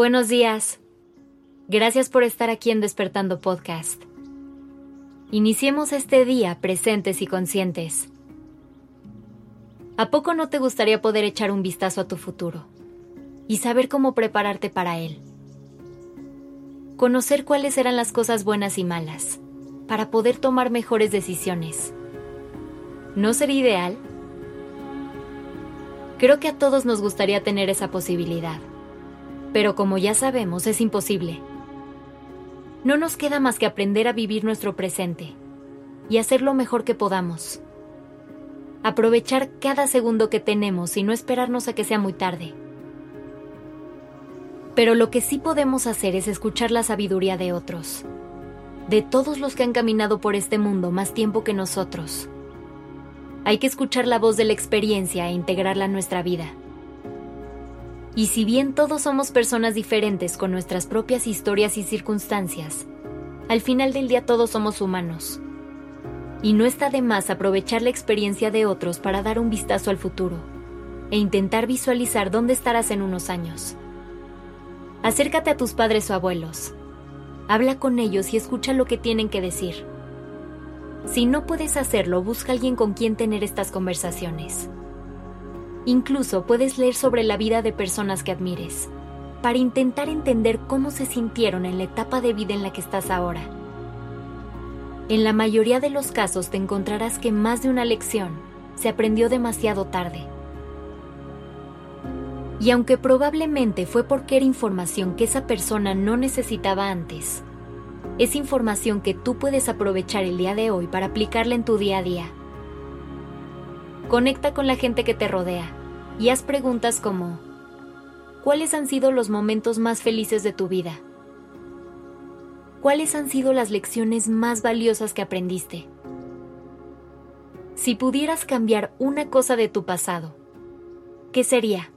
Buenos días. Gracias por estar aquí en Despertando Podcast. Iniciemos este día presentes y conscientes. ¿A poco no te gustaría poder echar un vistazo a tu futuro y saber cómo prepararte para él? Conocer cuáles eran las cosas buenas y malas para poder tomar mejores decisiones. ¿No sería ideal? Creo que a todos nos gustaría tener esa posibilidad pero como ya sabemos es imposible. No nos queda más que aprender a vivir nuestro presente y hacer lo mejor que podamos. Aprovechar cada segundo que tenemos y no esperarnos a que sea muy tarde. Pero lo que sí podemos hacer es escuchar la sabiduría de otros, de todos los que han caminado por este mundo más tiempo que nosotros. Hay que escuchar la voz de la experiencia e integrarla en nuestra vida. Y si bien todos somos personas diferentes con nuestras propias historias y circunstancias, al final del día todos somos humanos. Y no está de más aprovechar la experiencia de otros para dar un vistazo al futuro e intentar visualizar dónde estarás en unos años. Acércate a tus padres o abuelos. Habla con ellos y escucha lo que tienen que decir. Si no puedes hacerlo, busca alguien con quien tener estas conversaciones. Incluso puedes leer sobre la vida de personas que admires, para intentar entender cómo se sintieron en la etapa de vida en la que estás ahora. En la mayoría de los casos te encontrarás que más de una lección se aprendió demasiado tarde. Y aunque probablemente fue porque era información que esa persona no necesitaba antes, es información que tú puedes aprovechar el día de hoy para aplicarla en tu día a día Conecta con la gente que te rodea y haz preguntas como, ¿cuáles han sido los momentos más felices de tu vida? ¿Cuáles han sido las lecciones más valiosas que aprendiste? Si pudieras cambiar una cosa de tu pasado, ¿qué sería?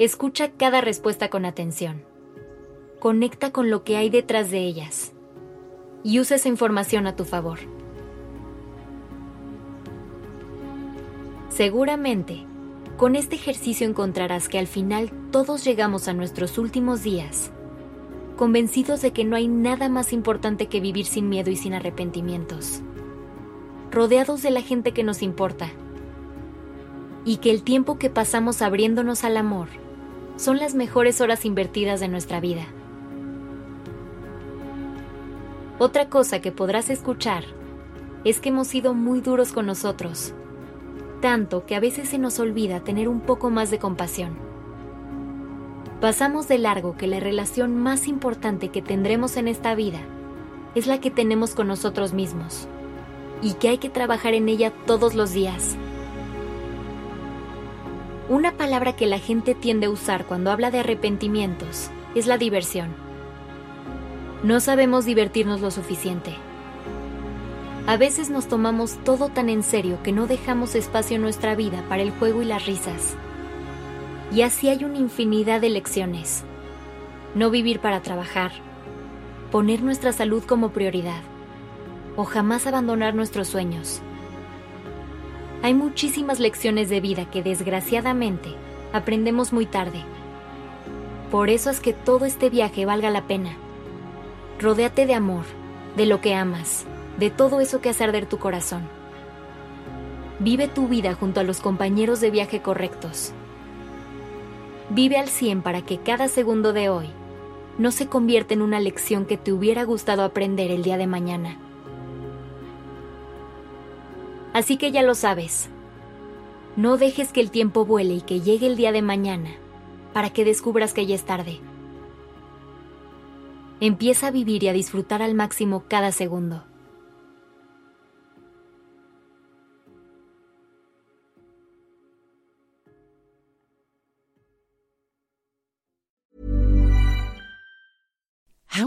Escucha cada respuesta con atención. Conecta con lo que hay detrás de ellas y usa esa información a tu favor. Seguramente, con este ejercicio encontrarás que al final todos llegamos a nuestros últimos días, convencidos de que no hay nada más importante que vivir sin miedo y sin arrepentimientos, rodeados de la gente que nos importa, y que el tiempo que pasamos abriéndonos al amor son las mejores horas invertidas de nuestra vida. Otra cosa que podrás escuchar es que hemos sido muy duros con nosotros tanto que a veces se nos olvida tener un poco más de compasión. Pasamos de largo que la relación más importante que tendremos en esta vida es la que tenemos con nosotros mismos y que hay que trabajar en ella todos los días. Una palabra que la gente tiende a usar cuando habla de arrepentimientos es la diversión. No sabemos divertirnos lo suficiente. A veces nos tomamos todo tan en serio que no dejamos espacio en nuestra vida para el juego y las risas. Y así hay una infinidad de lecciones. No vivir para trabajar, poner nuestra salud como prioridad, o jamás abandonar nuestros sueños. Hay muchísimas lecciones de vida que desgraciadamente aprendemos muy tarde. Por eso es que todo este viaje valga la pena. Rodéate de amor, de lo que amas de todo eso que hace arder tu corazón. Vive tu vida junto a los compañeros de viaje correctos. Vive al 100 para que cada segundo de hoy no se convierta en una lección que te hubiera gustado aprender el día de mañana. Así que ya lo sabes. No dejes que el tiempo vuele y que llegue el día de mañana para que descubras que ya es tarde. Empieza a vivir y a disfrutar al máximo cada segundo.